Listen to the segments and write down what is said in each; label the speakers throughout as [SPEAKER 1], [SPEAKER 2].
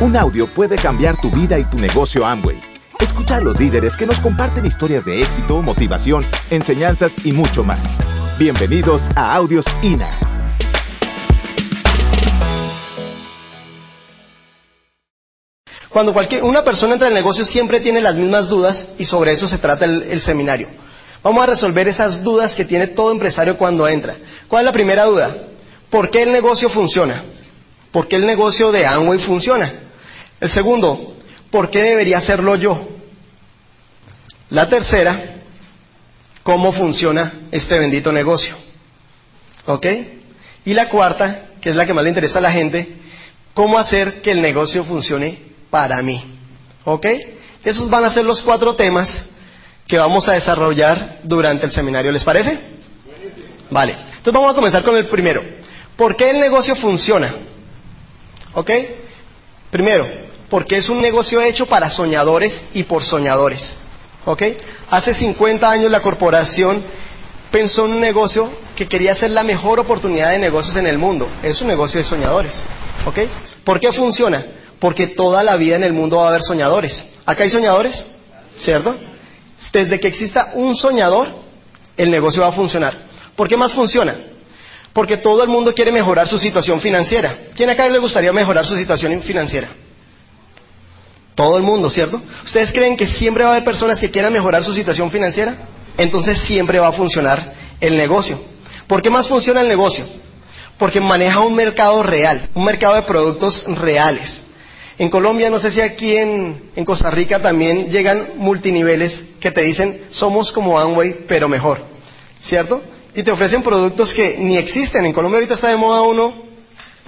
[SPEAKER 1] Un audio puede cambiar tu vida y tu negocio Amway. Escucha a los líderes que nos comparten historias de éxito, motivación, enseñanzas y mucho más. Bienvenidos a Audios INA.
[SPEAKER 2] Cuando cualquier, una persona entra al negocio siempre tiene las mismas dudas y sobre eso se trata el, el seminario. Vamos a resolver esas dudas que tiene todo empresario cuando entra. ¿Cuál es la primera duda? ¿Por qué el negocio funciona? ¿Por qué el negocio de Amway funciona? El segundo, ¿por qué debería hacerlo yo? La tercera, ¿cómo funciona este bendito negocio? ¿Ok? Y la cuarta, que es la que más le interesa a la gente, ¿cómo hacer que el negocio funcione para mí? ¿Ok? Esos van a ser los cuatro temas que vamos a desarrollar durante el seminario. ¿Les parece? Vale. Entonces vamos a comenzar con el primero. ¿Por qué el negocio funciona? ¿Ok? Primero, porque es un negocio hecho para soñadores y por soñadores. ¿Ok? Hace 50 años la corporación pensó en un negocio que quería ser la mejor oportunidad de negocios en el mundo. Es un negocio de soñadores. ¿Ok? ¿Por qué funciona? Porque toda la vida en el mundo va a haber soñadores. ¿Acá hay soñadores? ¿Cierto? Desde que exista un soñador, el negocio va a funcionar. ¿Por qué más funciona? Porque todo el mundo quiere mejorar su situación financiera. ¿Quién acá le gustaría mejorar su situación financiera? Todo el mundo, ¿cierto? ¿Ustedes creen que siempre va a haber personas que quieran mejorar su situación financiera? Entonces siempre va a funcionar el negocio. ¿Por qué más funciona el negocio? Porque maneja un mercado real, un mercado de productos reales. En Colombia, no sé si aquí en, en, Costa Rica también llegan multiniveles que te dicen somos como Amway, pero mejor, ¿cierto? Y te ofrecen productos que ni existen. En Colombia ahorita está de moda uno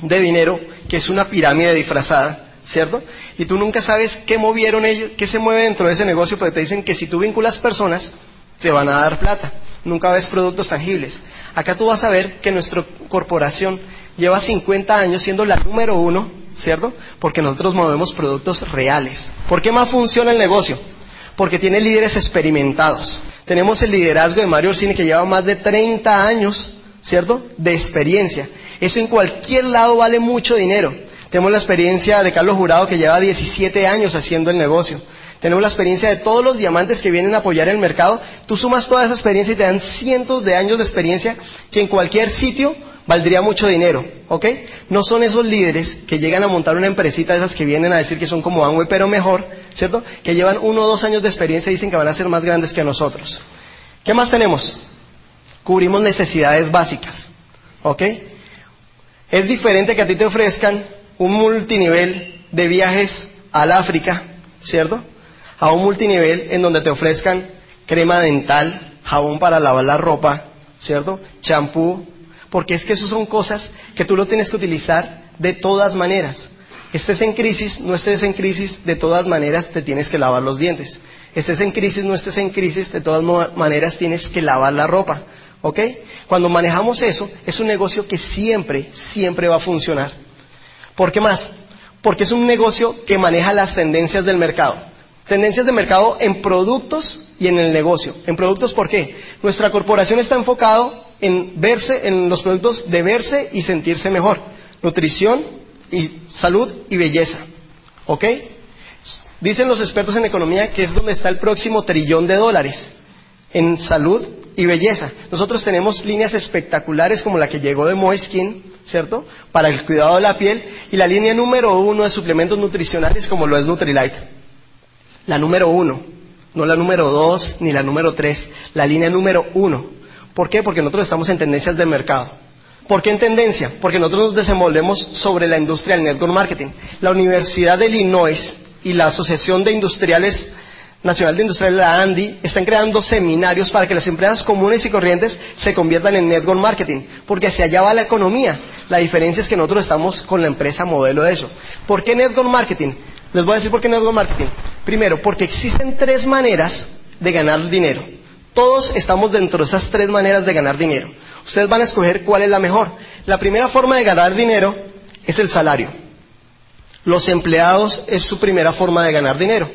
[SPEAKER 2] de dinero que es una pirámide disfrazada, ¿cierto? Y tú nunca sabes qué movieron ellos, qué se mueve dentro de ese negocio, porque te dicen que si tú vinculas personas, te van a dar plata. Nunca ves productos tangibles. Acá tú vas a ver que nuestra corporación lleva 50 años siendo la número uno ¿cierto? Porque nosotros movemos productos reales. ¿Por qué más funciona el negocio? Porque tiene líderes experimentados. Tenemos el liderazgo de Mario Orsini que lleva más de 30 años, ¿cierto? De experiencia. Eso en cualquier lado vale mucho dinero. Tenemos la experiencia de Carlos Jurado que lleva 17 años haciendo el negocio. Tenemos la experiencia de todos los diamantes que vienen a apoyar el mercado. Tú sumas toda esa experiencia y te dan cientos de años de experiencia que en cualquier sitio valdría mucho dinero, ¿ok? No son esos líderes que llegan a montar una empresita de esas que vienen a decir que son como Amway, pero mejor, ¿cierto? Que llevan uno o dos años de experiencia y dicen que van a ser más grandes que nosotros. ¿Qué más tenemos? Cubrimos necesidades básicas, ¿ok? Es diferente que a ti te ofrezcan un multinivel de viajes al África, ¿cierto? A un multinivel en donde te ofrezcan crema dental, jabón para lavar la ropa, ¿cierto? Champú, porque es que eso son cosas que tú lo tienes que utilizar de todas maneras. Estés en crisis, no estés en crisis, de todas maneras te tienes que lavar los dientes. Estés en crisis, no estés en crisis, de todas maneras tienes que lavar la ropa. ¿Ok? Cuando manejamos eso, es un negocio que siempre, siempre va a funcionar. ¿Por qué más? Porque es un negocio que maneja las tendencias del mercado. Tendencias de mercado en productos y en el negocio. En productos, ¿por qué? Nuestra corporación está enfocado en verse, en los productos de verse y sentirse mejor. Nutrición y salud y belleza. ¿Ok? Dicen los expertos en economía que es donde está el próximo trillón de dólares. En salud y belleza. Nosotros tenemos líneas espectaculares como la que llegó de Moiskin, ¿cierto? Para el cuidado de la piel. Y la línea número uno de suplementos nutricionales como lo es Nutrilite. La número uno. No la número dos ni la número tres. La línea número uno. ¿Por qué? Porque nosotros estamos en tendencias de mercado. ¿Por qué en tendencia? Porque nosotros nos desenvolvemos sobre la industria del network marketing. La Universidad de Illinois y la Asociación de Industriales Nacional de Industriales, la ANDI, están creando seminarios para que las empresas comunes y corrientes se conviertan en network marketing, porque hacia allá va la economía. La diferencia es que nosotros estamos con la empresa modelo de eso. ¿Por qué network marketing? Les voy a decir por qué network marketing. Primero, porque existen tres maneras de ganar dinero. Todos estamos dentro de esas tres maneras de ganar dinero. Ustedes van a escoger cuál es la mejor. La primera forma de ganar dinero es el salario. Los empleados es su primera forma de ganar dinero.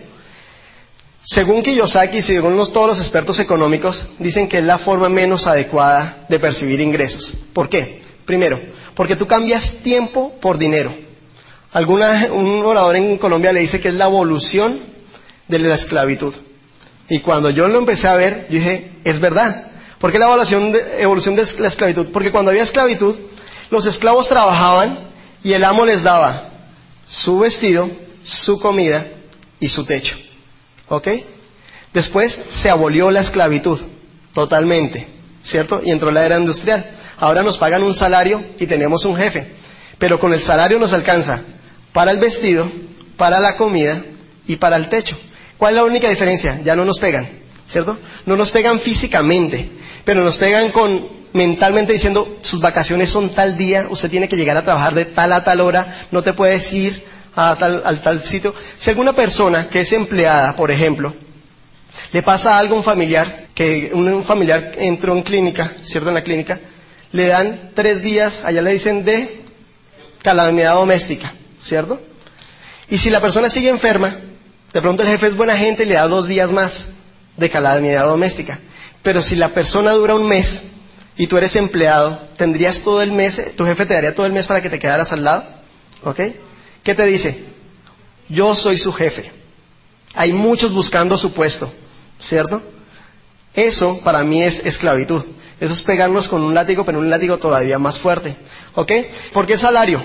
[SPEAKER 2] Según Kiyosaki y según todos los expertos económicos, dicen que es la forma menos adecuada de percibir ingresos. ¿Por qué? Primero, porque tú cambias tiempo por dinero. Alguna, un orador en Colombia le dice que es la evolución de la esclavitud. Y cuando yo lo empecé a ver, yo dije, es verdad. ¿Por qué la evolución de, evolución de la esclavitud? Porque cuando había esclavitud, los esclavos trabajaban y el amo les daba su vestido, su comida y su techo. ¿Ok? Después se abolió la esclavitud totalmente, ¿cierto? Y entró la era industrial. Ahora nos pagan un salario y tenemos un jefe, pero con el salario nos alcanza para el vestido, para la comida y para el techo. ¿Cuál es la única diferencia? Ya no nos pegan, ¿cierto? No nos pegan físicamente, pero nos pegan con mentalmente diciendo sus vacaciones son tal día, usted tiene que llegar a trabajar de tal a tal hora, no te puedes ir a tal, al tal sitio. Si alguna persona que es empleada, por ejemplo, le pasa algo a un familiar, que un familiar entró en clínica, ¿cierto? En la clínica, le dan tres días, allá le dicen de calamidad doméstica, ¿cierto? Y si la persona sigue enferma, de pronto el jefe es buena gente y le da dos días más de calamidad doméstica. Pero si la persona dura un mes y tú eres empleado, ¿tendrías todo el mes, tu jefe te daría todo el mes para que te quedaras al lado? ¿Ok? ¿Qué te dice? Yo soy su jefe. Hay muchos buscando su puesto, ¿cierto? Eso para mí es esclavitud. Eso es pegarnos con un látigo, pero un látigo todavía más fuerte. ¿Ok? ¿Por qué salario?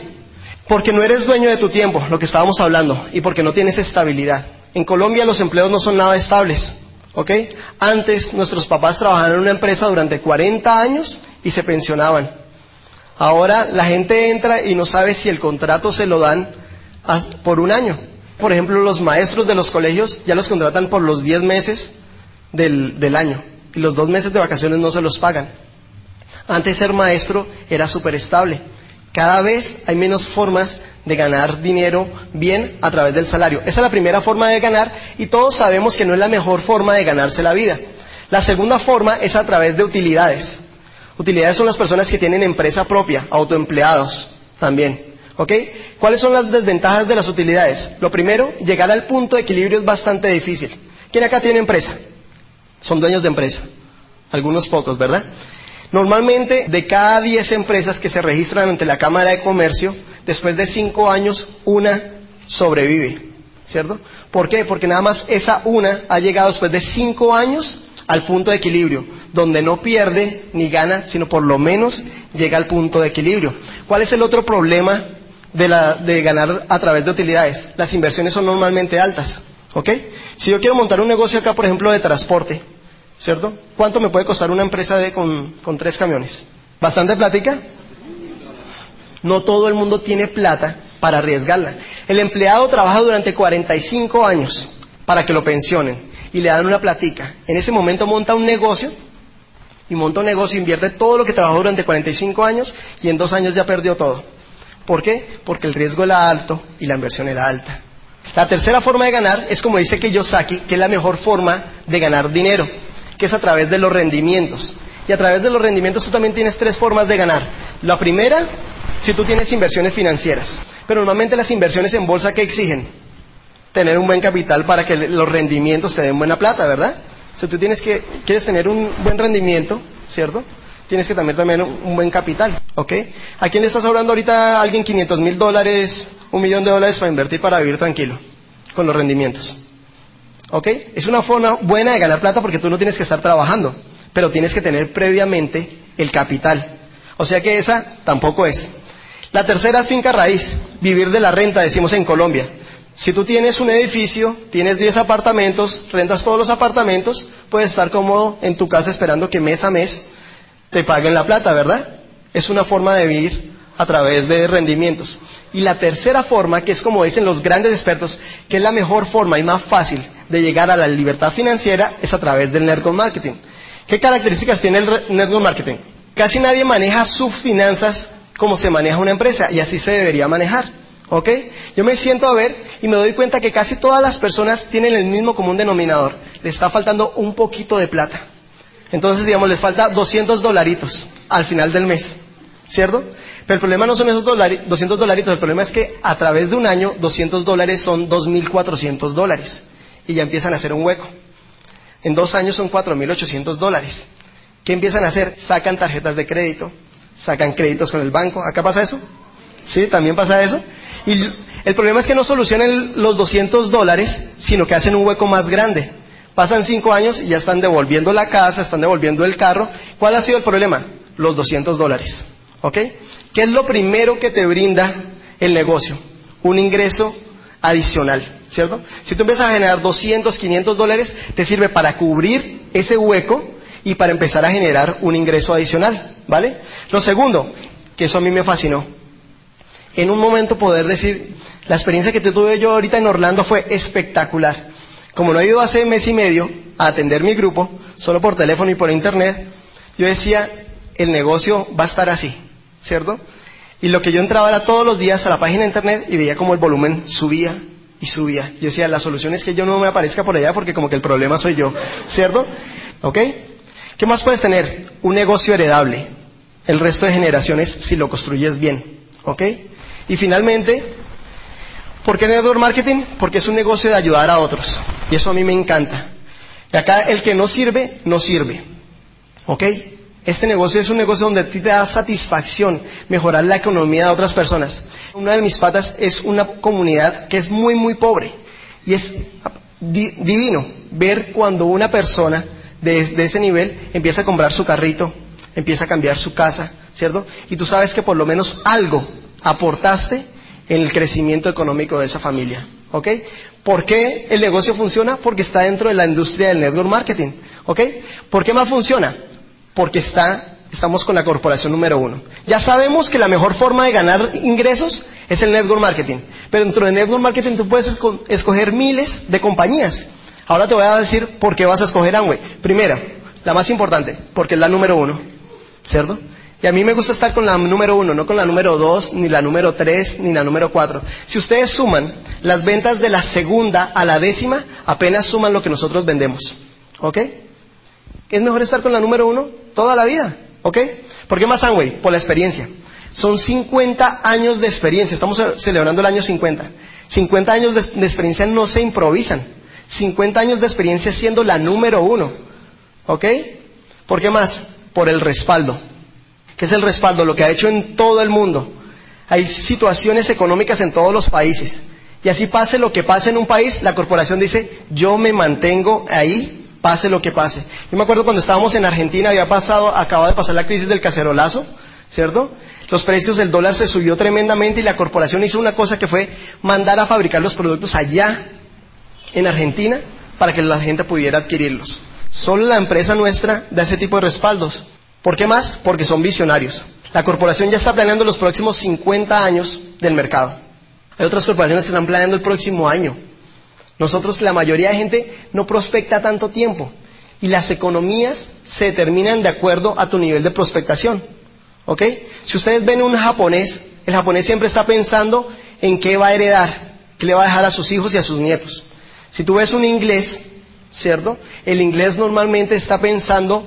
[SPEAKER 2] Porque no eres dueño de tu tiempo, lo que estábamos hablando, y porque no tienes estabilidad. En Colombia los empleos no son nada estables. ¿Ok? Antes nuestros papás trabajaban en una empresa durante 40 años y se pensionaban. Ahora la gente entra y no sabe si el contrato se lo dan por un año. Por ejemplo, los maestros de los colegios ya los contratan por los 10 meses del, año y los dos meses de vacaciones no se los pagan. Antes ser maestro era súper estable. Cada vez hay menos formas de ganar dinero bien a través del salario. Esa es la primera forma de ganar y todos sabemos que no es la mejor forma de ganarse la vida. La segunda forma es a través de utilidades. Utilidades son las personas que tienen empresa propia, autoempleados también. ¿Ok? ¿Cuáles son las desventajas de las utilidades? Lo primero, llegar al punto de equilibrio es bastante difícil. ¿Quién acá tiene empresa? Son dueños de empresa. Algunos pocos, ¿verdad? Normalmente, de cada 10 empresas que se registran ante la Cámara de Comercio, después de 5 años, una sobrevive. ¿Cierto? ¿Por qué? Porque nada más esa una ha llegado después de 5 años al punto de equilibrio, donde no pierde ni gana, sino por lo menos llega al punto de equilibrio. ¿Cuál es el otro problema de, la, de ganar a través de utilidades? Las inversiones son normalmente altas. ¿Ok? Si yo quiero montar un negocio acá, por ejemplo, de transporte, ¿cierto? ¿Cuánto me puede costar una empresa de, con, tres camiones? ¿Bastante plática? No todo el mundo tiene plata para arriesgarla. El empleado trabaja durante 45 años para que lo pensionen y le dan una platica. En ese momento monta un negocio y monta un negocio, invierte todo lo que trabajó durante 45 años y en dos años ya perdió todo. ¿Por qué? Porque el riesgo era alto y la inversión era alta. La tercera forma de ganar es como dice Kiyosaki, que es la mejor forma de ganar dinero, que es a través de los rendimientos. Y a través de los rendimientos tú también tienes tres formas de ganar. La primera, si tú tienes inversiones financieras. Pero normalmente las inversiones en bolsa, ¿qué exigen? Tener un buen capital para que los rendimientos te den buena plata, ¿verdad? Si tú tienes que, quieres tener un buen rendimiento, ¿cierto? Tienes que tener también un, buen capital, ¿ok? ¿A quién le estás hablando ahorita alguien 500 mil dólares, un millón de dólares para invertir para vivir tranquilo, con los rendimientos? ¿Ok? Es una forma buena de ganar plata porque tú no tienes que estar trabajando, pero tienes que tener previamente el capital. O sea que esa tampoco es. La tercera es finca raíz, vivir de la renta, decimos en Colombia. Si tú tienes un edificio, tienes 10 apartamentos, rentas todos los apartamentos, puedes estar cómodo en tu casa esperando que mes a mes te paguen la plata, ¿verdad? Es una forma de vivir a través de rendimientos. Y la tercera forma, que es como dicen los grandes expertos, que es la mejor forma y más fácil de llegar a la libertad financiera, es a través del network marketing. ¿Qué características tiene el network marketing? Casi nadie maneja sus finanzas como se maneja una empresa y así se debería manejar. ¿Ok? Yo me siento a ver y me doy cuenta que casi todas las personas tienen el mismo común denominador. Le está faltando un poquito de plata. Entonces, digamos, les falta 200 dolaritos al final del mes, ¿cierto? Pero el problema no son esos 200 dolaritos, el problema es que a través de un año 200 dólares son 2.400 dólares y ya empiezan a hacer un hueco. En dos años son 4.800 dólares. ¿Qué empiezan a hacer? Sacan tarjetas de crédito, sacan créditos con el banco. ¿Acá pasa eso? ¿Sí? ¿También pasa eso? Y El problema es que no solucionan los 200 dólares, sino que hacen un hueco más grande. Pasan cinco años y ya están devolviendo la casa, están devolviendo el carro. ¿Cuál ha sido el problema? Los 200 dólares. ¿Ok? ¿Qué es lo primero que te brinda el negocio? Un ingreso adicional, ¿cierto? Si tú empiezas a generar 200, 500 dólares, te sirve para cubrir ese hueco y para empezar a generar un ingreso adicional, ¿vale? Lo segundo, que eso a mí me fascinó, en un momento poder decir, la experiencia que tuve yo ahorita en Orlando fue espectacular. Como no he ido hace mes y medio a atender mi grupo, solo por teléfono y por internet, yo decía, el negocio va a estar así, ¿cierto? Y lo que yo entraba era todos los días a la página de internet y veía como el volumen subía y subía. Yo decía, la solución es que yo no me aparezca por allá porque como que el problema soy yo, ¿cierto? ¿Ok? ¿Qué más puedes tener? Un negocio heredable. El resto de generaciones si lo construyes bien, ¿ok? Y finalmente, ¿por qué network marketing? Porque es un negocio de ayudar a otros. Y eso a mí me encanta. Y acá el que no sirve, no sirve. ¿Ok? Este negocio es un negocio donde a ti te da satisfacción mejorar la economía de otras personas. Una de mis patas es una comunidad que es muy, muy pobre. Y es divino ver cuando una persona de, de, ese nivel empieza a comprar su carrito, empieza a cambiar su casa, ¿cierto? Y tú sabes que por lo menos algo aportaste en el crecimiento económico de esa familia. ¿Ok? ¿Por qué el negocio funciona? Porque está dentro de la industria del network marketing. ¿Ok? ¿Por qué más funciona? Porque está, estamos con la corporación número uno. Ya sabemos que la mejor forma de ganar ingresos es el network marketing. Pero dentro del network marketing tú puedes escoger miles de compañías. Ahora te voy a decir por qué vas a escoger Amway. Primera, la más importante, porque es la número uno. ¿Cierto? Y a mí me gusta estar con la número uno, no con la número dos, ni la número tres, ni la número cuatro. Si ustedes suman las ventas de la segunda a la décima, apenas suman lo que nosotros vendemos. ¿Ok? ¿Es mejor estar con la número uno toda la vida? ¿Ok? ¿Por qué más Amway? Por la experiencia. Son 50 años de experiencia. Estamos celebrando el año 50. 50 años de, de experiencia no se improvisan. 50 años de experiencia siendo la número uno. ¿Ok? ¿Por qué más? Por el respaldo que es el respaldo, lo que ha hecho en todo el mundo. Hay situaciones económicas en todos los países. Y así pase lo que pase en un país, la corporación dice, yo me mantengo ahí, pase lo que pase. Yo me acuerdo cuando estábamos en Argentina, había pasado, acaba de pasar la crisis del cacerolazo, ¿cierto? Los precios del dólar se subió tremendamente y la corporación hizo una cosa que fue mandar a fabricar los productos allá, en Argentina, para que la gente pudiera adquirirlos. Solo la empresa nuestra da ese tipo de respaldos. ¿Por qué más? Porque son visionarios. La corporación ya está planeando los próximos 50 años del mercado. Hay otras corporaciones que están planeando el próximo año. Nosotros, la mayoría de gente, no prospecta tanto tiempo. Y las economías se determinan de acuerdo a tu nivel de prospectación. ¿Ok? Si ustedes ven un japonés, el japonés siempre está pensando en qué va a heredar, qué le va a dejar a sus hijos y a sus nietos. Si tú ves un inglés, ¿cierto? El inglés normalmente está pensando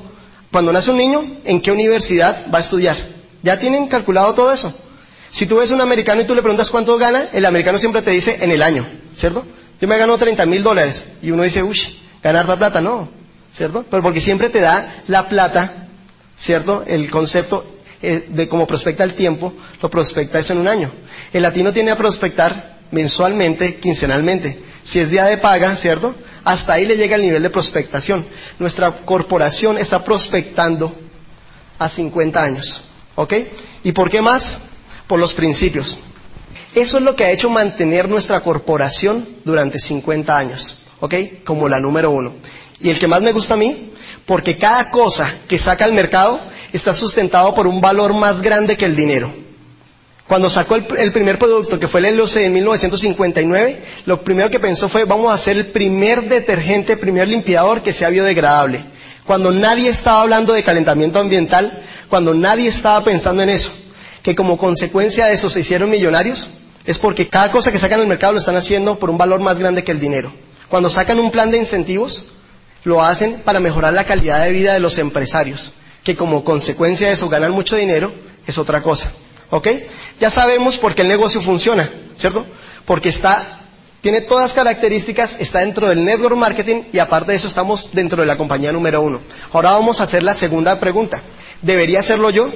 [SPEAKER 2] cuando nace un niño, ¿en qué universidad va a estudiar? Ya tienen calculado todo eso. Si tú ves un americano y tú le preguntas cuánto gana, el americano siempre te dice en el año, ¿cierto? Yo me gano 30 mil dólares. Y uno dice, uy, ganar la plata, no, ¿cierto? Pero porque siempre te da la plata, ¿cierto? El concepto eh, de cómo prospecta el tiempo, lo prospecta eso en un año. El latino tiene a prospectar mensualmente, quincenalmente. Si es día de paga, ¿cierto? Hasta ahí le llega el nivel de prospectación. Nuestra corporación está prospectando a 50 años. ¿Ok? ¿Y por qué más? Por los principios. Eso es lo que ha hecho mantener nuestra corporación durante 50 años. ¿Ok? Como la número uno. Y el que más me gusta a mí, porque cada cosa que saca al mercado está sustentado por un valor más grande que el dinero. Cuando sacó el, primer producto, que fue el LOC en 1959, lo primero que pensó fue, vamos a hacer el primer detergente, el primer limpiador que sea biodegradable. Cuando nadie estaba hablando de calentamiento ambiental, cuando nadie estaba pensando en eso, que como consecuencia de eso se hicieron millonarios, es porque cada cosa que sacan al mercado lo están haciendo por un valor más grande que el dinero. Cuando sacan un plan de incentivos, lo hacen para mejorar la calidad de vida de los empresarios, que como consecuencia de eso ganan mucho dinero, es otra cosa. ¿Ok? Ya sabemos por qué el negocio funciona, ¿cierto? Porque está, tiene todas las características, está dentro del network marketing y aparte de eso estamos dentro de la compañía número uno. Ahora vamos a hacer la segunda pregunta. ¿Debería hacerlo yo?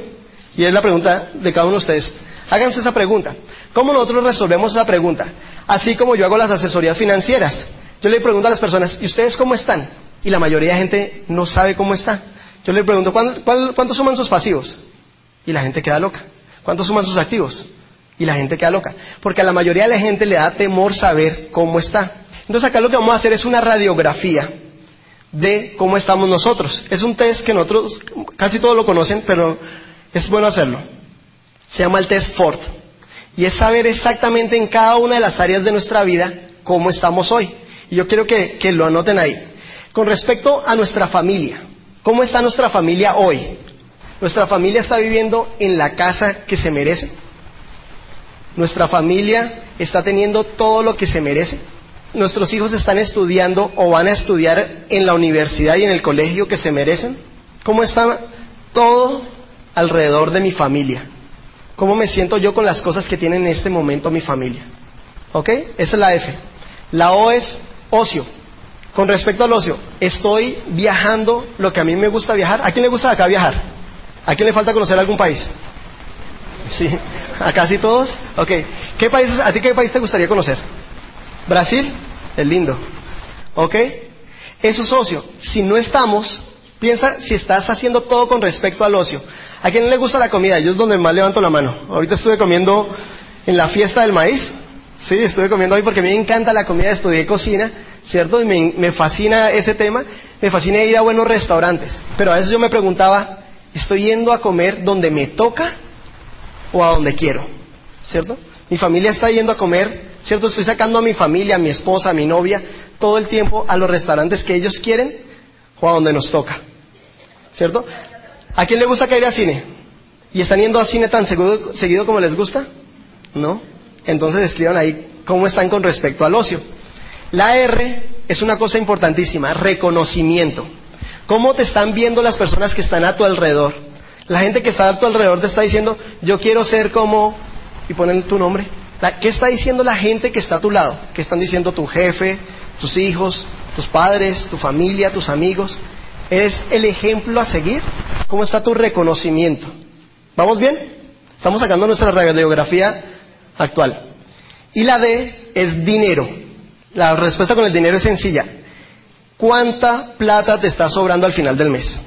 [SPEAKER 2] Y es la pregunta de cada uno de ustedes. Háganse esa pregunta. ¿Cómo nosotros resolvemos esa pregunta? Así como yo hago las asesorías financieras. Yo le pregunto a las personas, ¿y ustedes cómo están? Y la mayoría de gente no sabe cómo está. Yo le pregunto, ¿cuánto, suman sus pasivos? Y la gente queda loca. ¿Cuánto suman sus activos? Y la gente queda loca. Porque a la mayoría de la gente le da temor saber cómo está. Entonces acá lo que vamos a hacer es una radiografía de cómo estamos nosotros. Es un test que nosotros casi todos lo conocen, pero es bueno hacerlo. Se llama el test Ford. Y es saber exactamente en cada una de las áreas de nuestra vida cómo estamos hoy. Y yo quiero que, que lo anoten ahí. Con respecto a nuestra familia, ¿Cómo está nuestra familia hoy? ¿Nuestra familia está viviendo en la casa que se merece? ¿Nuestra familia está teniendo todo lo que se merece? ¿Nuestros hijos están estudiando o van a estudiar en la universidad y en el colegio que se merecen? ¿Cómo está todo alrededor de mi familia? ¿Cómo me siento yo con las cosas que tiene en este momento mi familia? ¿Ok? Esa es la F. La O es ocio. Con respecto al ocio, estoy viajando lo que a mí me gusta viajar. ¿A quién le gusta acá viajar? ¿A quién le falta conocer algún país? Sí, a casi todos. Ok. ¿Qué países, ¿A ti qué país te gustaría conocer? ¿Brasil? Es lindo. ¿Ok? Eso es ocio. Si no estamos, piensa si estás haciendo todo con respecto al ocio. ¿A quién le gusta la comida? Yo es donde más levanto la mano. Ahorita estuve comiendo en la fiesta del maíz. Sí, estuve comiendo hoy porque me encanta la comida, estudié cocina ¿cierto? Y me, fascina ese tema, me fascina ir a buenos restaurantes. Pero a veces yo me preguntaba, ¿estoy yendo a comer donde me toca o a donde quiero? ¿Cierto? Mi familia está yendo a comer, ¿cierto? Estoy sacando a mi familia, a mi esposa, a mi novia, todo el tiempo a los restaurantes que ellos quieren o a donde nos toca. ¿Cierto? ¿A quién le gusta ir al cine? ¿Y están yendo al cine tan seguido, seguido como les gusta? ¿No? Entonces escriban ahí cómo están con respecto al ocio. La R es una cosa importantísima, reconocimiento. ¿Cómo te están viendo las personas que están a tu alrededor? La gente que está a tu alrededor te está diciendo, yo quiero ser como, y ponen tu nombre. ¿Qué está diciendo la gente que está a tu lado? ¿Qué están diciendo tu jefe, tus hijos, tus padres, tu familia, tus amigos? ¿Es el ejemplo a seguir? ¿Cómo está tu reconocimiento? ¿Vamos bien? Estamos sacando nuestra radiografía actual. Y la D es dinero. La respuesta con el dinero es sencilla. ¿Cuánta plata te está sobrando al final del mes?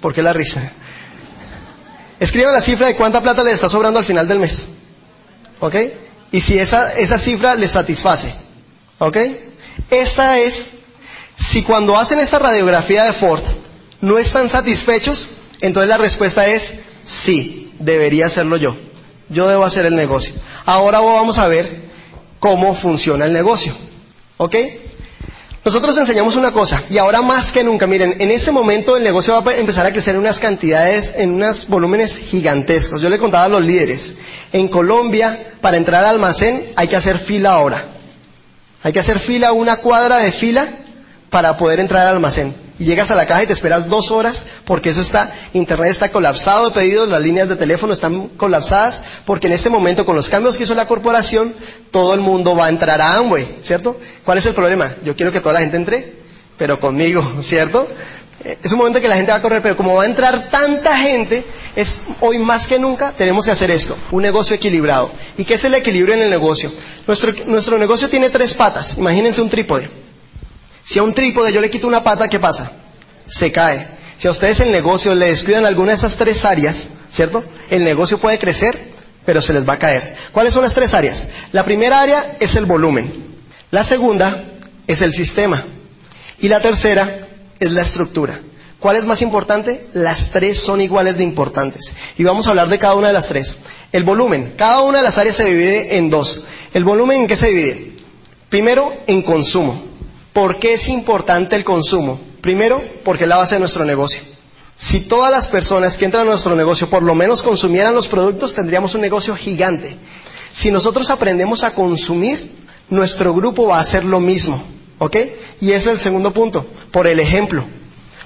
[SPEAKER 2] ¿Por qué la risa? Escriba la cifra de cuánta plata le está sobrando al final del mes. ¿Ok? Y si esa, esa cifra le satisface. ¿Ok? Esta es, si cuando hacen esta radiografía de Ford no están satisfechos, entonces la respuesta es sí, debería hacerlo yo. Yo debo hacer el negocio. Ahora vamos a ver cómo funciona el negocio. ¿Ok? Nosotros enseñamos una cosa, y ahora más que nunca, miren, en este momento el negocio va a empezar a crecer en unas cantidades, en unos volúmenes gigantescos. Yo le contaba a los líderes, en Colombia, para entrar al almacén hay que hacer fila ahora. Hay que hacer fila, una cuadra de fila, para poder entrar al almacén y llegas a la caja y te esperas dos horas porque eso está, internet está colapsado de pedidos, las líneas de teléfono están colapsadas porque en este momento con los cambios que hizo la corporación todo el mundo va a entrar a Amway, ¿cierto? ¿Cuál es el problema? Yo quiero que toda la gente entre, pero conmigo, ¿cierto? Es un momento que la gente va a correr, pero como va a entrar tanta gente, es hoy más que nunca tenemos que hacer esto, un negocio equilibrado. ¿Y qué es el equilibrio en el negocio? Nuestro, nuestro negocio tiene tres patas, imagínense un trípode. Si a un trípode yo le quito una pata, ¿qué pasa? Se cae. Si a ustedes el negocio le descuidan alguna de esas tres áreas, ¿cierto? El negocio puede crecer, pero se les va a caer. ¿Cuáles son las tres áreas? La primera área es el volumen. La segunda es el sistema. Y la tercera es la estructura. ¿Cuál es más importante? Las tres son iguales de importantes. Y vamos a hablar de cada una de las tres. El volumen. Cada una de las áreas se divide en dos. ¿El volumen en qué se divide? Primero, en consumo. ¿Por qué es importante el consumo? Primero, porque es la base de nuestro negocio. Si todas las personas que entran a nuestro negocio por lo menos consumieran los productos, tendríamos un negocio gigante. Si nosotros aprendemos a consumir, nuestro grupo va a hacer lo mismo. ¿Ok? Y ese es el segundo punto, por el ejemplo.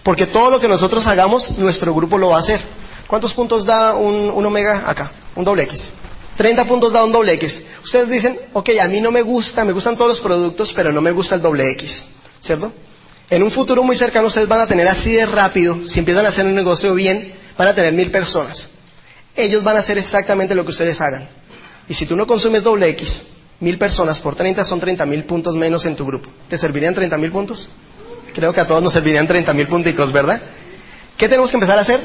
[SPEAKER 2] Porque todo lo que nosotros hagamos, nuestro grupo lo va a hacer. ¿Cuántos puntos da un, un omega acá? Un doble X. 30 puntos da un doble X. Ustedes dicen, ok, a mí no me gusta, me gustan todos los productos, pero no me gusta el doble X, ¿cierto? En un futuro muy cercano ustedes van a tener así de rápido, si empiezan a hacer un negocio bien, van a tener mil personas. Ellos van a hacer exactamente lo que ustedes hagan. Y si tú no consumes doble X, mil personas por 30 son 30 mil puntos menos en tu grupo. ¿Te servirían 30 mil puntos? Creo que a todos nos servirían 30 mil punticos, ¿verdad? ¿Qué tenemos que empezar a hacer?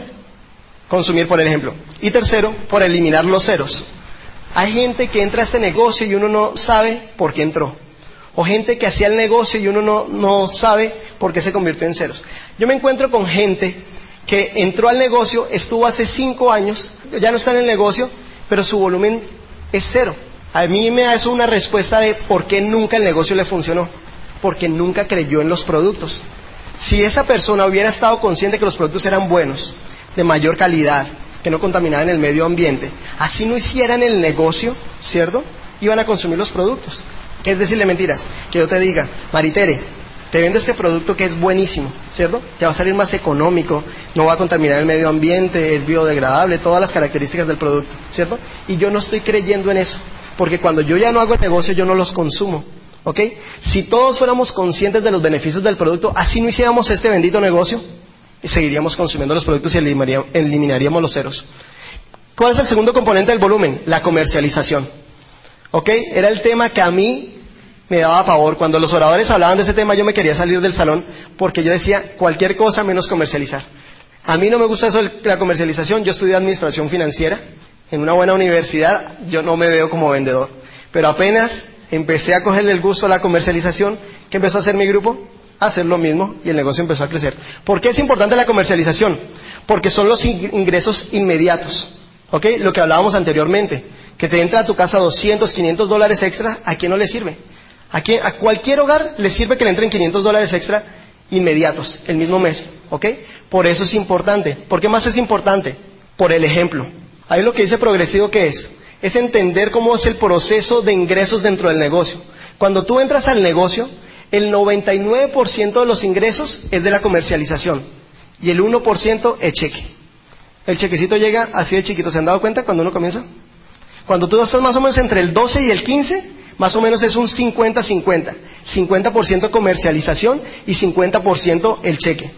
[SPEAKER 2] Consumir por ejemplo. Y tercero, por eliminar los ceros. Hay gente que entra a este negocio y uno no sabe por qué entró. O gente que hacía el negocio y uno no, no sabe por qué se convirtió en ceros. Yo me encuentro con gente que entró al negocio, estuvo hace cinco años, ya no está en el negocio, pero su volumen es cero. A mí me da eso una respuesta de por qué nunca el negocio le funcionó. Porque nunca creyó en los productos. Si esa persona hubiera estado consciente que los productos eran buenos, de mayor calidad, que no contaminaban el medio ambiente, así no hicieran el negocio, ¿cierto? Iban a consumir los productos. Es decirle mentiras. Que yo te diga, Maritere, te vendo este producto que es buenísimo, ¿cierto? Te va a salir más económico, no va a contaminar el medio ambiente, es biodegradable, todas las características del producto, ¿cierto? Y yo no estoy creyendo en eso, porque cuando yo ya no hago el negocio, yo no los consumo, ¿ok? Si todos fuéramos conscientes de los beneficios del producto, así no hiciéramos este bendito negocio, seguiríamos consumiendo los productos y eliminaríamos los ceros. ¿Cuál es el segundo componente del volumen? La comercialización. ¿Ok? Era el tema que a mí me daba pavor. Cuando los oradores hablaban de ese tema, yo me quería salir del salón porque yo decía cualquier cosa menos comercializar. A mí no me gusta eso de la comercialización. Yo estudié administración financiera en una buena universidad. Yo no me veo como vendedor. Pero apenas empecé a cogerle el gusto a la comercialización, ¿qué empezó a hacer mi grupo? Hacer lo mismo y el negocio empezó a crecer. ¿Por qué es importante la comercialización? Porque son los ingresos inmediatos. ¿Ok? Lo que hablábamos anteriormente. Que te entra a tu casa 200, 500 dólares extra, ¿a quién no le sirve? A, cualquier hogar le sirve que le entren 500 dólares extra inmediatos, el mismo mes, ¿ok? Por eso es importante. ¿Por qué más es importante? Por el ejemplo. Ahí lo que dice progresivo, ¿qué es? Es entender cómo es el proceso de ingresos dentro del negocio. Cuando tú entras al negocio, el 99% de los ingresos es de la comercialización y el 1% es cheque. El chequecito llega así de chiquito. ¿Se han dado cuenta cuando uno comienza? Cuando tú estás más o menos entre el 12 y el 15, más o menos es un 50-50. 50%, comercialización y 50% el cheque.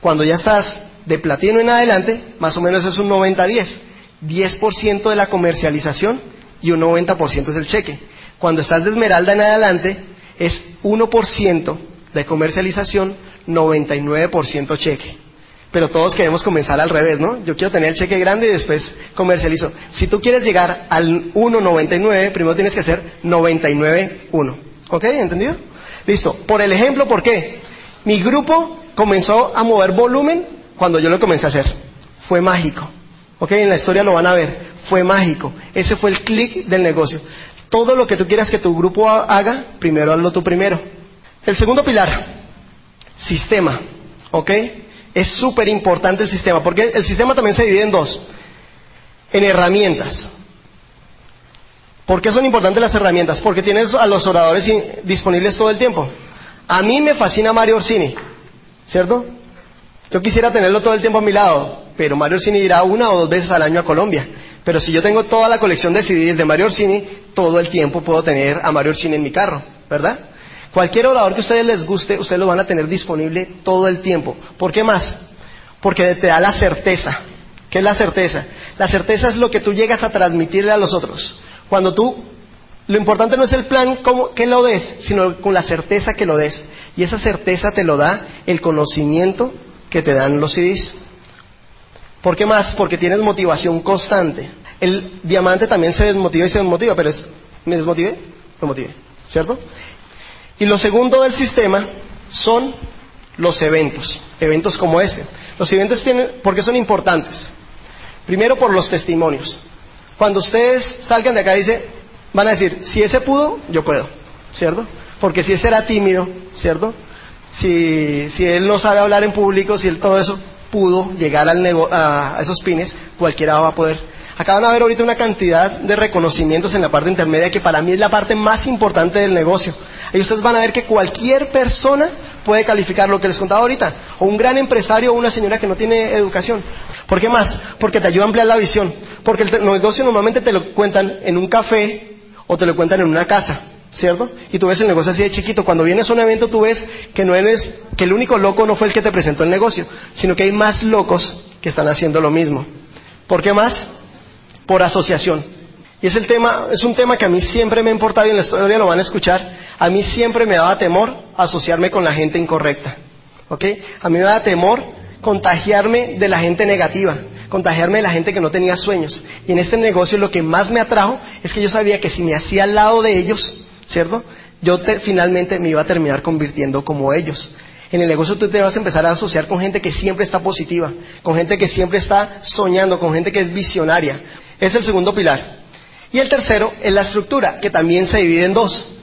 [SPEAKER 2] Cuando ya estás de platino en adelante, más o menos es un 90-10. 10%, de la comercialización y un 90% es el cheque. Cuando estás de esmeralda en adelante, es 1% de comercialización, 99% cheque pero todos queremos comenzar al revés, ¿no? Yo quiero tener el cheque grande y después comercializo. Si tú quieres llegar al 1.99, primero tienes que hacer 99.1. ¿Ok? ¿Entendido? Listo. Por el ejemplo, ¿por qué? Mi grupo comenzó a mover volumen cuando yo lo comencé a hacer. Fue mágico. ¿Ok? En la historia lo van a ver. Fue mágico. Ese fue el clic del negocio. Todo lo que tú quieras que tu grupo haga, primero hazlo tú primero. El segundo pilar, sistema. ¿Ok? Es súper importante el sistema, porque el sistema también se divide en dos, en herramientas. ¿Por qué son importantes las herramientas? Porque tienes a los oradores disponibles todo el tiempo. A mí me fascina Mario Orsini, ¿cierto? Yo quisiera tenerlo todo el tiempo a mi lado, pero Mario Orsini irá una o dos veces al año a Colombia. Pero si yo tengo toda la colección de CDs de Mario Orsini, todo el tiempo puedo tener a Mario Orsini en mi carro, ¿verdad? Cualquier orador que a ustedes les guste, ustedes lo van a tener disponible todo el tiempo. ¿Por qué más? Porque te da la certeza. ¿Qué es la certeza? La certeza es lo que tú llegas a transmitirle a los otros. Cuando tú, lo importante no es el plan como, que lo des, sino con la certeza que lo des. Y esa certeza te lo da el conocimiento que te dan los CDs. ¿Por qué más? Porque tienes motivación constante. El diamante también se desmotiva y se desmotiva, pero es, ¿me desmotive? Me motive, ¿cierto? Y lo segundo del sistema son los eventos, eventos como este. Los eventos tienen, ¿por qué son importantes? Primero por los testimonios. Cuando ustedes salgan de acá, dice, van a decir, si ese pudo, yo puedo, ¿cierto? Porque si ese era tímido, ¿cierto? Si, si él no sabe hablar en público, si él todo eso pudo llegar al a, a esos pines, cualquiera va a poder. Acá van a ver ahorita una cantidad de reconocimientos en la parte intermedia que para mí es la parte más importante del negocio. Ahí ustedes van a ver que cualquier persona puede calificar lo que les contaba ahorita, o un gran empresario o una señora que no tiene educación. ¿Por qué más? Porque te ayuda a ampliar la visión. Porque el negocio normalmente te lo cuentan en un café o te lo cuentan en una casa, ¿cierto? Y tú ves el negocio así de chiquito. Cuando vienes a un evento tú ves que no eres, que el único loco no fue el que te presentó el negocio, sino que hay más locos que están haciendo lo mismo. ¿Por qué más? Por asociación. Y es el tema, es un tema que a mí siempre me ha importado y en la historia lo van a escuchar. A mí siempre me daba temor asociarme con la gente incorrecta. ¿Ok? A mí me daba temor contagiarme de la gente negativa, contagiarme de la gente que no tenía sueños. Y en este negocio lo que más me atrajo es que yo sabía que si me hacía al lado de ellos, ¿cierto? Yo finalmente me iba a terminar convirtiendo como ellos. En el negocio tú te vas a empezar a asociar con gente que siempre está positiva, con gente que siempre está soñando, con gente que es visionaria. Es el segundo pilar. Y el tercero es la estructura, que también se divide en dos.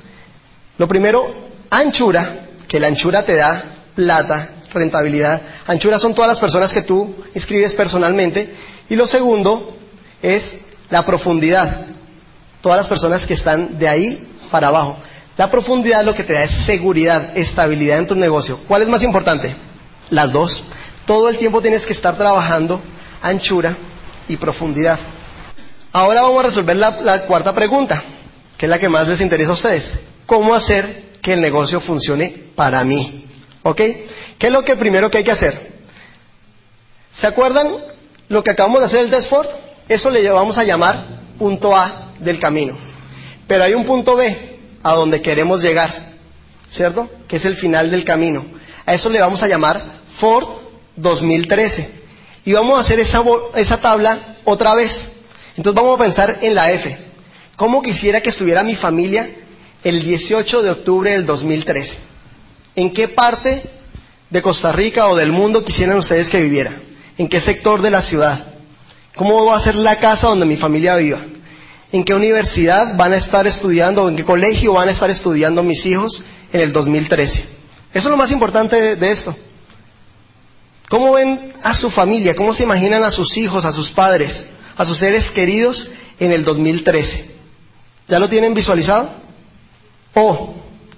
[SPEAKER 2] Lo primero, anchura, que la anchura te da plata, rentabilidad. Anchura son todas las personas que tú inscribes personalmente. Y lo segundo es la profundidad, todas las personas que están de ahí para abajo. La profundidad lo que te da es seguridad, estabilidad en tu negocio. ¿Cuál es más importante? Las dos. Todo el tiempo tienes que estar trabajando anchura y profundidad. Ahora vamos a resolver la, cuarta pregunta, que es la que más les interesa a ustedes. ¿Cómo hacer que el negocio funcione para mí? ¿Ok? ¿Qué es lo que primero que hay que hacer? ¿Se acuerdan lo que acabamos de hacer el test Eso le vamos a llamar punto A del camino. Pero hay un punto B a donde queremos llegar, ¿cierto? Que es el final del camino. A eso le vamos a llamar Ford 2013. Y vamos a hacer esa, esa tabla otra vez. Entonces vamos a pensar en la F. ¿Cómo quisiera que estuviera mi familia el 18 de octubre del 2013? ¿En qué parte de Costa Rica o del mundo quisieran ustedes que viviera? ¿En qué sector de la ciudad? ¿Cómo va a ser la casa donde mi familia viva? ¿En qué universidad van a estar estudiando en qué colegio van a estar estudiando mis hijos en el 2013? Eso es lo más importante de, esto. ¿Cómo ven a su familia? ¿Cómo se imaginan a sus hijos, a sus padres? a sus seres queridos en el 2013. ¿Ya lo tienen visualizado? O,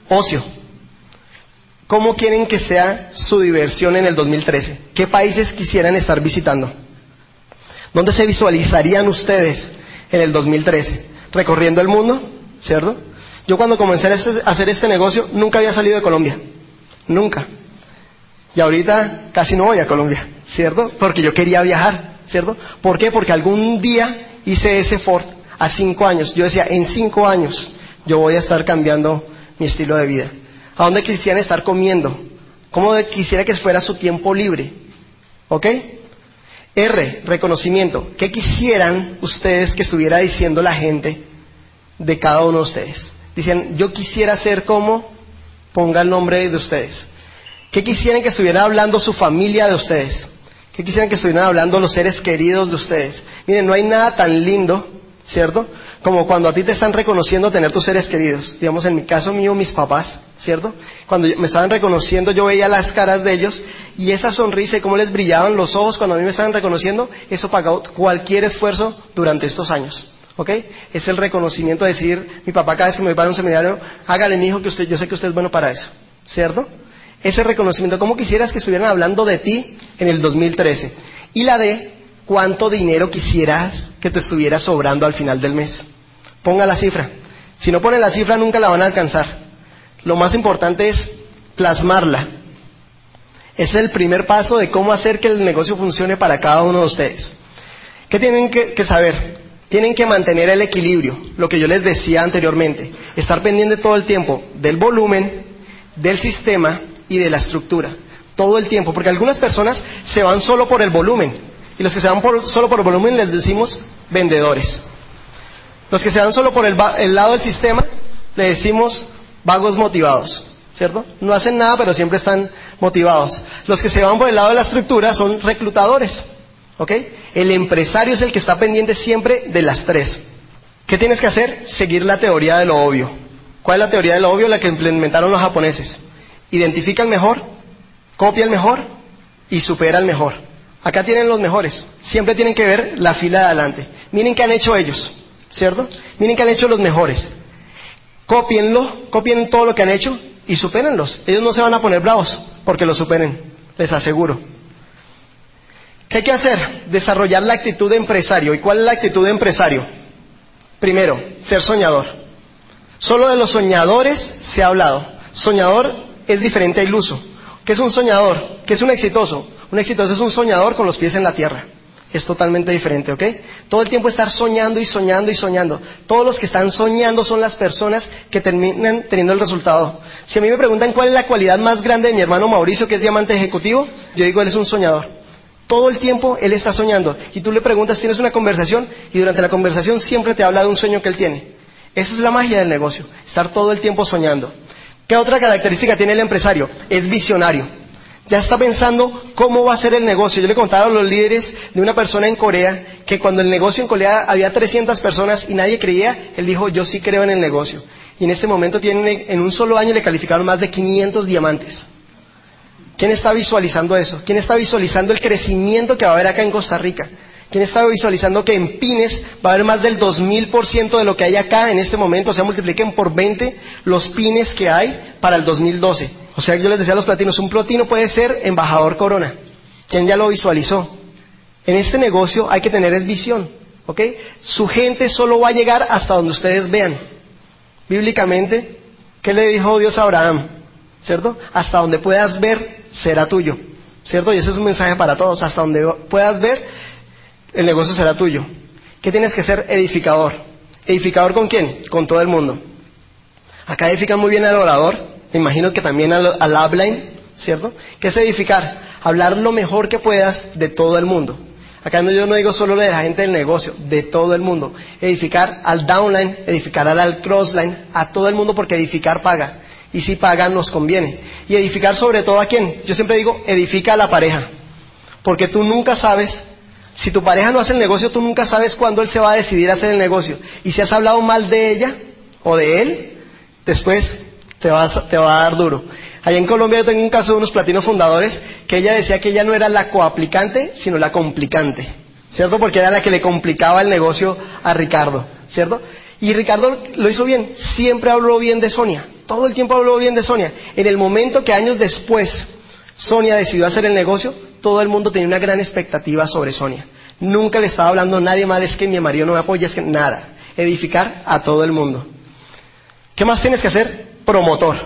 [SPEAKER 2] ocio. ¿Cómo quieren que sea su diversión en el 2013? ¿Qué países quisieran estar visitando? ¿Dónde se visualizarían ustedes en el 2013? ¿Recorriendo el mundo? ¿Cierto? Yo cuando comencé a hacer este negocio nunca había salido de Colombia. Nunca. Y ahorita casi no voy a Colombia, ¿cierto? Porque yo quería viajar. ¿cierto? ¿Por qué? Porque algún día hice ese Ford a cinco años. Yo decía, en cinco años yo voy a estar cambiando mi estilo de vida. ¿A dónde quisieran estar comiendo? ¿Cómo quisiera que fuera su tiempo libre? ¿Ok? R, reconocimiento. ¿Qué quisieran ustedes que estuviera diciendo la gente de cada uno de ustedes? Dicen, yo quisiera ser como, ponga el nombre de ustedes. ¿Qué quisieran que estuviera hablando su familia de ustedes? ¿Qué quisieran que estuvieran hablando los seres queridos de ustedes? Miren, no hay nada tan lindo, ¿cierto? Como cuando a ti te están reconociendo tener tus seres queridos. Digamos, en mi caso mío, mis papás, ¿cierto? Cuando me estaban reconociendo, yo veía las caras de ellos y esa sonrisa y cómo les brillaban los ojos cuando a mí me estaban reconociendo, eso pagó cualquier esfuerzo durante estos años. ¿Ok? Es el reconocimiento de decir, mi papá cada vez que me va a un seminario, hágale mi hijo que usted, yo sé que usted es bueno para eso. ¿Cierto? ese reconocimiento. ¿Cómo quisieras que estuvieran hablando de ti en el 2013? Y la de cuánto dinero quisieras que te estuviera sobrando al final del mes. Ponga la cifra. Si no pone la cifra nunca la van a alcanzar. Lo más importante es plasmarla. Es el primer paso de cómo hacer que el negocio funcione para cada uno de ustedes. ¿Qué tienen que, que saber? Tienen que mantener el equilibrio, lo que yo les decía anteriormente. Estar pendiente todo el tiempo del volumen, del sistema y de la estructura. Todo el tiempo, porque algunas personas se van solo por el volumen. Y los que se van solo por volumen les decimos vendedores. Los que se van solo por el, el lado del sistema le decimos vagos motivados. ¿Cierto? No hacen nada, pero siempre están motivados. Los que se van por el lado de la estructura son reclutadores. ¿Ok? El empresario es el que está pendiente siempre de las tres. ¿Qué tienes que hacer? Seguir la teoría de lo obvio. ¿Cuál es la teoría de lo obvio? La que implementaron los japoneses identifica el mejor, copia el mejor y supera el mejor. Acá tienen los mejores. Siempre tienen que ver la fila de adelante. Miren qué han hecho ellos, ¿cierto? Miren qué han hecho los mejores. Copienlo, copien todo lo que han hecho y supérenlos. Ellos no se van a poner bravos porque lo superen, les aseguro. ¿Qué hay que hacer? Desarrollar la actitud de empresario. ¿Y cuál es la actitud de empresario? Primero, ser soñador. Solo de los soñadores se ha hablado. Soñador es diferente a iluso. ¿Qué es un soñador? ¿Qué es un exitoso? Un exitoso es un soñador con los pies en la tierra. es totalmente diferente, ¿ok? Todo el tiempo estar soñando y soñando y soñando. Todos los que están soñando son las personas que terminan teniendo el resultado. Si a mí me preguntan cuál es la cualidad más grande de mi hermano Mauricio, que es diamante ejecutivo, yo digo, él es un soñador. Todo el tiempo él está soñando. Y tú le preguntas, tienes una conversación, y durante la conversación siempre te habla de un sueño que él tiene. Esa es la magia del negocio, estar todo el tiempo soñando. ¿Qué otra característica tiene el empresario? Es visionario ya está pensando cómo va a ser el negocio. Yo le contaba a los líderes de una persona en Corea que cuando el negocio en Corea había 300 personas y nadie creía, él dijo, yo sí creo en el negocio. Y en este momento tienen, en un solo año le calificaron más de 500 diamantes. ¿Quién está visualizando eso? ¿Quién está visualizando el crecimiento que va a haber acá en Costa Rica? ¿Quién está visualizando que en Pines va a haber más del 2000% de lo que hay acá en este momento? O sea, multipliquen por 20 los pines que hay para el 2012. O sea, yo les decía a los platinos, un platino puede ser embajador corona. ¿Quién ya lo visualizó? En este negocio hay que tener es visión, ¿ok? Su gente solo va a llegar hasta donde ustedes vean. Bíblicamente, ¿qué le dijo Dios a Abraham? ¿Cierto? Hasta donde puedas ver, será tuyo. ¿Cierto? Y ese es un mensaje para todos. Hasta donde puedas ver, el negocio será tuyo. ¿Qué tienes que ser? Edificador. ¿Edificador con quién? Con todo el mundo. Acá edifican muy bien al orador, me imagino que también al, al upline, ¿cierto? ¿Qué es edificar? Hablar lo mejor que puedas de todo el mundo. Acá yo no digo solo de la gente del negocio, de todo el mundo. Edificar al downline, edificar al crossline, a todo el mundo porque edificar paga. Y si paga nos conviene. Y edificar sobre todo a quién? Yo siempre digo, edifica a la pareja. Porque tú nunca sabes si tu pareja no hace el negocio, tú nunca sabes cuándo él se va a decidir a hacer el negocio. Y si has hablado mal de ella o de él, después te, vas, te va a dar duro. Allá en Colombia yo tengo un caso de unos platinos fundadores que ella decía que ella no era la coaplicante, sino la complicante. ¿Cierto? Porque era la que le complicaba el negocio a Ricardo. ¿Cierto? Y Ricardo lo hizo bien. Siempre habló bien de Sonia. Todo el tiempo habló bien de Sonia. En el momento que años después Sonia decidió hacer el negocio, todo el mundo tenía una gran expectativa sobre Sonia. Nunca le estaba hablando nadie mal, es que mi marido no me apoya, es que nada. Edificar a todo el mundo. ¿Qué más tienes que hacer? Promotor.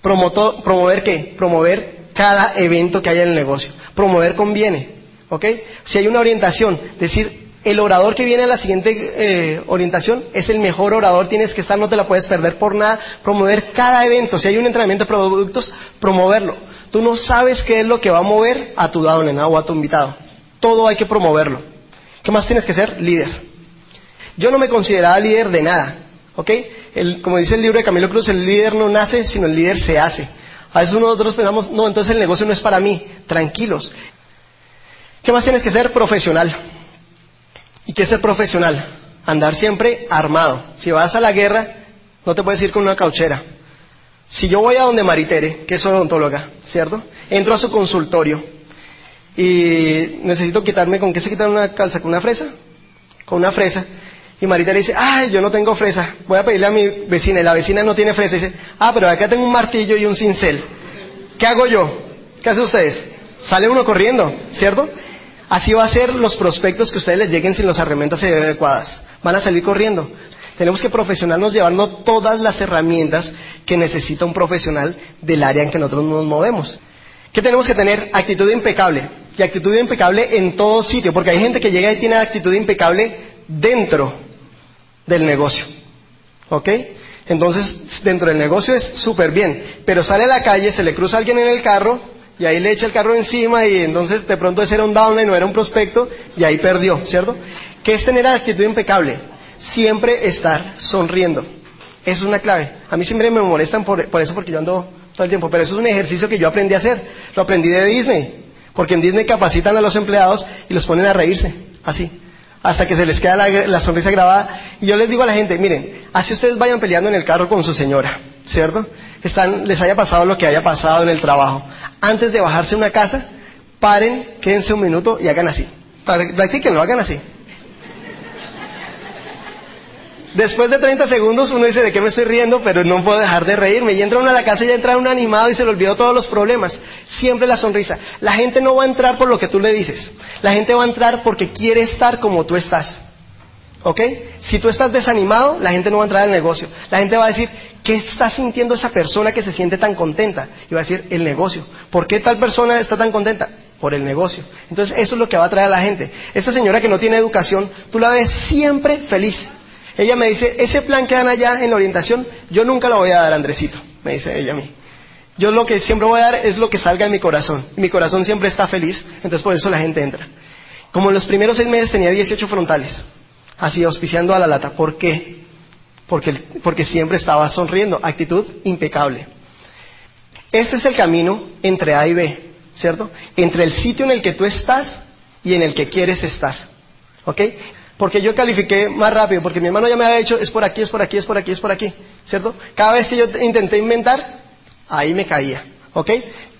[SPEAKER 2] Promotor ¿Promover qué? Promover cada evento que haya en el negocio. Promover conviene. ¿Ok? Si hay una orientación, decir, el orador que viene a la siguiente eh, orientación es el mejor orador, tienes que estar, no te la puedes perder por nada. Promover cada evento. Si hay un entrenamiento de productos, promoverlo. Tú no sabes qué es lo que va a mover a tu downline o a tu invitado. Todo hay que promoverlo. ¿Qué más tienes que ser? Líder. Yo no me consideraba líder de nada. ¿Ok? como dice el libro de Camilo Cruz, el líder no nace, sino el líder se hace. A veces nosotros pensamos, no, entonces el negocio no es para mí. Tranquilos. ¿Qué más tienes que ser? Profesional. ¿Y qué es ser profesional? Andar siempre armado. Si vas a la guerra, no te puedes ir con una cauchera. Si yo voy a donde Maritere, que es odontóloga, ¿cierto? Entro a su consultorio y necesito quitarme, ¿con qué se quita una calza? ¿Con una fresa? Con una fresa. Y Maritere dice, ay, yo no tengo fresa, voy a pedirle a mi vecina, y la vecina no tiene fresa. Y dice, ah, pero acá tengo un martillo y un cincel. ¿Qué hago yo? ¿Qué hacen ustedes? Sale uno corriendo, ¿cierto? Así va a ser los prospectos que ustedes les lleguen sin las herramientas adecuadas. Van a salir corriendo. Tenemos que profesionalnos llevarnos todas las herramientas que necesita un profesional del área en que nosotros nos movemos. ¿Qué tenemos que tener? Actitud impecable. Y actitud impecable en todo sitio, porque hay gente que llega y tiene actitud impecable dentro del negocio. ¿Ok? Entonces, dentro del negocio es súper bien, pero sale a la calle, se le cruza alguien en el carro y ahí le echa el carro encima y entonces de pronto ese era un downline no era un prospecto y ahí perdió, ¿cierto? ¿Qué es tener actitud impecable? Siempre estar sonriendo. Eso es una clave. A mí siempre me molestan por, eso porque yo ando todo el tiempo, pero eso es un ejercicio que yo aprendí a hacer. Lo aprendí de Disney, porque en Disney capacitan a los empleados y los ponen a reírse, así, hasta que se les queda la, sonrisa grabada. Y yo les digo a la gente, miren, así ustedes vayan peleando en el carro con su señora, ¿cierto? Están, les haya pasado lo que haya pasado en el trabajo. Antes de bajarse a una casa, paren, quédense un minuto y hagan así. Practiquenlo, hagan así. Después de 30 segundos uno dice, ¿de qué me estoy riendo? Pero no puedo dejar de reírme. Y entra uno a la casa y ya entra un animado y se le olvidó todos los problemas. Siempre la sonrisa. La gente no va a entrar por lo que tú le dices. La gente va a entrar porque quiere estar como tú estás. ¿Ok? Si tú estás desanimado, la gente no va a entrar al negocio. La gente va a decir, ¿qué está sintiendo esa persona que se siente tan contenta? Y va a decir, el negocio. ¿Por qué tal persona está tan contenta? por el negocio. Entonces eso es lo que va a traer a la gente. Esta señora que no tiene educación, tú la ves siempre feliz. Ella me dice, ese plan que dan allá en la orientación, yo nunca lo voy a dar, Andresito, me dice ella a mí. Yo lo que siempre voy a dar es lo que salga de mi corazón. Mi corazón siempre está feliz, entonces por eso la gente entra. Como en los primeros seis meses tenía 18 frontales, así auspiciando a la lata. ¿Por qué? Porque, porque siempre estaba sonriendo, actitud impecable. Este es el camino entre A y B, ¿cierto? Entre el sitio en el que tú estás y en el que quieres estar. ¿Ok? Porque yo califiqué más rápido, porque mi hermano ya me había dicho, es por aquí, es por aquí, es por aquí, es por aquí, ¿cierto? Cada vez que yo intenté inventar, ahí me caía. ¿Ok?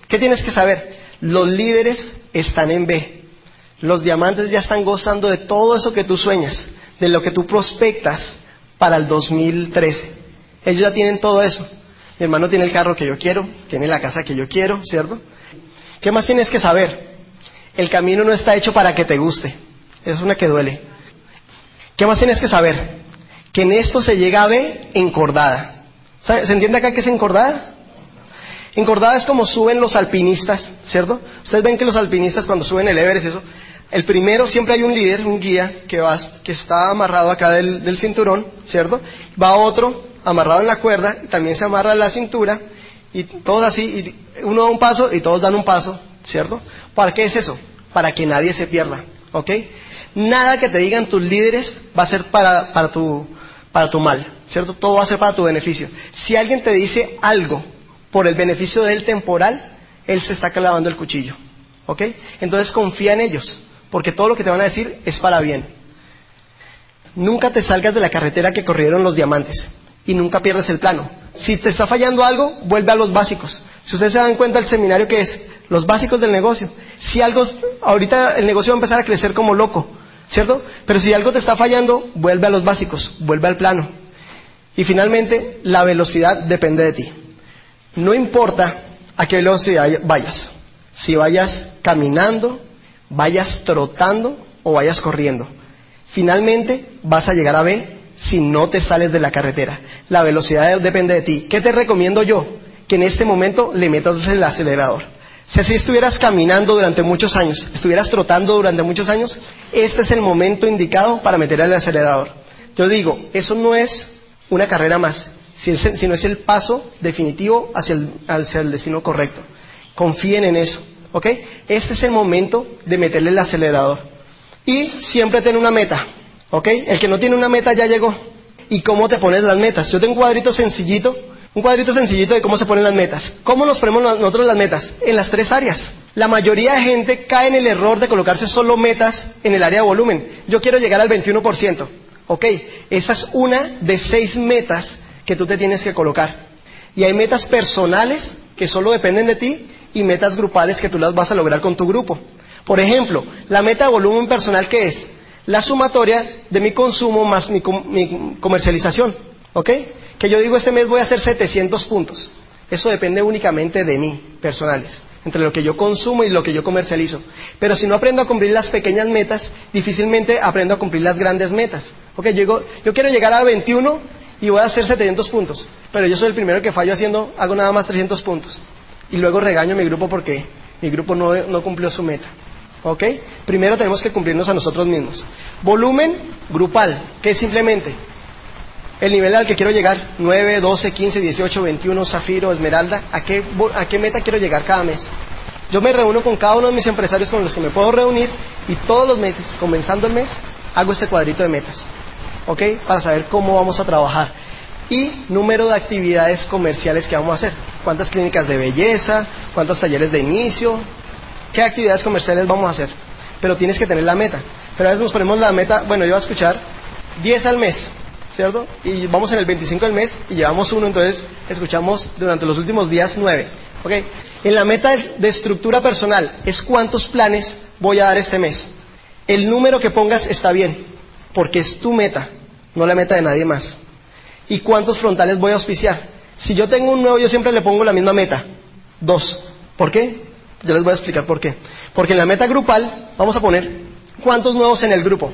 [SPEAKER 2] ¿Qué tienes que saber? Los líderes están en B. Los diamantes ya están gozando de todo eso que tú sueñas, de lo que tú prospectas para el 2013. Ellos ya tienen todo eso. Mi hermano tiene el carro que yo quiero, tiene la casa que yo quiero, ¿cierto? ¿Qué más tienes que saber? El camino no está hecho para que te guste. Es una que duele. ¿Qué más tienes que saber? Que en esto se llega a ver encordada. ¿Se entiende acá que es encordada? Encordada es como suben los alpinistas, ¿cierto? Ustedes ven que los alpinistas cuando suben el Everest, eso, el primero siempre hay un líder, un guía, que, va, que está amarrado acá del, del cinturón, ¿cierto? Va otro amarrado en la cuerda, y también se amarra la cintura, y todos así, y uno da un paso y todos dan un paso, ¿cierto? ¿Para qué es eso? Para que nadie se pierda, ¿ok? Nada que te digan tus líderes va a ser para, para, tu, para tu mal, ¿cierto? Todo va a ser para tu beneficio. Si alguien te dice algo por el beneficio del temporal, él se está clavando el cuchillo, ¿ok? Entonces confía en ellos, porque todo lo que te van a decir es para bien. Nunca te salgas de la carretera que corrieron los diamantes y nunca pierdes el plano. Si te está fallando algo, vuelve a los básicos. Si ustedes se dan cuenta el seminario que es, los básicos del negocio. Si algo, ahorita el negocio va a empezar a crecer como loco, ¿cierto? Pero si algo te está fallando, vuelve a los básicos, vuelve al plano. Y finalmente, la velocidad depende de ti. No importa a qué velocidad vayas. Si vayas caminando, vayas trotando o vayas corriendo. Finalmente vas a llegar a B si no te sales de la carretera. La velocidad depende de ti. ¿Qué te recomiendo yo? Que en este momento le metas el acelerador. Si así estuvieras caminando durante muchos años, estuvieras trotando durante muchos años, este es el momento indicado para meter el acelerador. Yo digo, eso no es una carrera más, sino es el paso definitivo hacia el, hacia el destino correcto. Confíen en eso, ¿ok? Este es el momento de meterle el acelerador. Y siempre ten una meta. ¿Ok? El que no tiene una meta ya llegó. ¿Y cómo te pones las metas? Yo tengo un cuadrito sencillito, un cuadrito sencillito de cómo se ponen las metas. ¿Cómo nos ponemos nosotros las metas? En las tres áreas. La mayoría de gente cae en el error de colocarse solo metas en el área de volumen. Yo quiero llegar al 21%. ¿Ok? Esa es una de seis metas que tú te tienes que colocar. Y hay metas personales que solo dependen de ti y metas grupales que tú las vas a lograr con tu grupo. Por ejemplo, la meta de volumen personal que es la sumatoria de mi consumo más mi, comercialización. ¿Ok? Que yo digo este mes voy a hacer 700 puntos. Eso depende únicamente de mí, personales, entre lo que yo consumo y lo que yo comercializo. Pero si no aprendo a cumplir las pequeñas metas, difícilmente aprendo a cumplir las grandes metas. Ok, yo, quiero llegar a 21 y voy a hacer 700 puntos, pero yo soy el primero que fallo haciendo, hago nada más 300 puntos. Y luego regaño a mi grupo porque mi grupo no, no cumplió su meta. ¿Ok? Primero tenemos que cumplirnos a nosotros mismos. Volumen grupal, que es simplemente el nivel al que quiero llegar, 9, 12, 15, 18, 21, zafiro, esmeralda, ¿a qué, ¿a qué meta quiero llegar cada mes? Yo me reúno con cada uno de mis empresarios con los que me puedo reunir y todos los meses, comenzando el mes, hago este cuadrito de metas, ¿ok? Para saber cómo vamos a trabajar. Y número de actividades comerciales que vamos a hacer. ¿Cuántas clínicas de belleza? ¿Cuántos talleres de inicio? qué actividades comerciales vamos a hacer. Pero tienes que tener la meta. Pero a veces nos ponemos la meta, bueno, yo voy a escuchar 10 al mes, ¿cierto? Y vamos en el 25 del mes y llevamos uno, entonces escuchamos durante los últimos días 9. ¿Ok? En la meta de estructura personal es cuántos planes voy a dar este mes. El número que pongas está bien, porque es tu meta, no la meta de nadie más. ¿Y cuántos frontales voy a auspiciar? Si yo tengo un nuevo, yo siempre le pongo la misma meta, dos. ¿Por qué? Yo les voy a explicar por qué. Porque en la meta grupal vamos a poner cuántos nuevos en el grupo.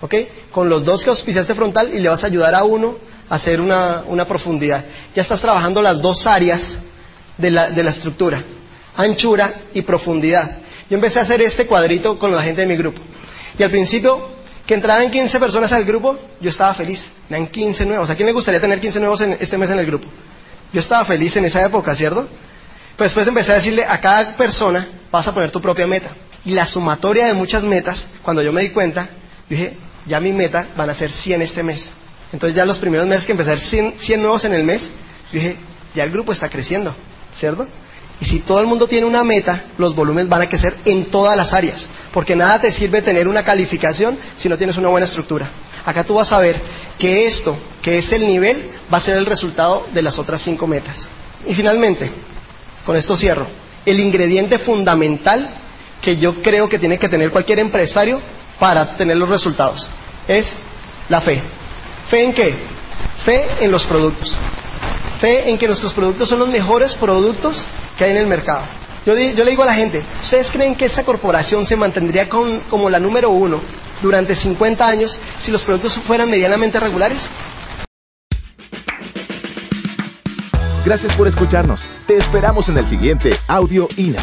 [SPEAKER 2] ¿Ok? Con los dos que auspiciaste frontal y le vas a ayudar a uno a hacer una, una profundidad. Ya estás trabajando las dos áreas de la, de la estructura, anchura y profundidad. yo empecé a hacer este cuadrito con la gente de mi grupo. Y al principio, que entraran 15 personas al grupo, yo estaba feliz. Eran 15 nuevos. ¿A quién le gustaría tener 15 nuevos en este mes en el grupo? Yo estaba feliz en esa época, ¿cierto? Pues después empecé a decirle a cada persona, vas a poner tu propia meta. Y la sumatoria de muchas metas, cuando yo me di cuenta, dije, ya mi meta van a ser 100 este mes. Entonces ya los primeros meses que empecé a 100, 100 nuevos en el mes, dije, ya el grupo está creciendo, ¿cierto? Y si todo el mundo tiene una meta, los volúmenes van a crecer en todas las áreas, porque nada te sirve tener una calificación si no tienes una buena estructura. Acá tú vas a ver que esto, que es el nivel, va a ser el resultado de las otras cinco metas. Y finalmente, con esto cierro, el ingrediente fundamental que yo creo que tiene que tener cualquier empresario para tener los resultados es la fe. ¿Fe en qué? Fe en los productos. Fe en que nuestros productos son los mejores productos que hay en el mercado. Yo, le digo a la gente, ¿ustedes creen que esa corporación se mantendría como la número uno durante 50 años si los productos fueran medianamente regulares?
[SPEAKER 1] Gracias por escucharnos. Te esperamos en el siguiente Audio INA.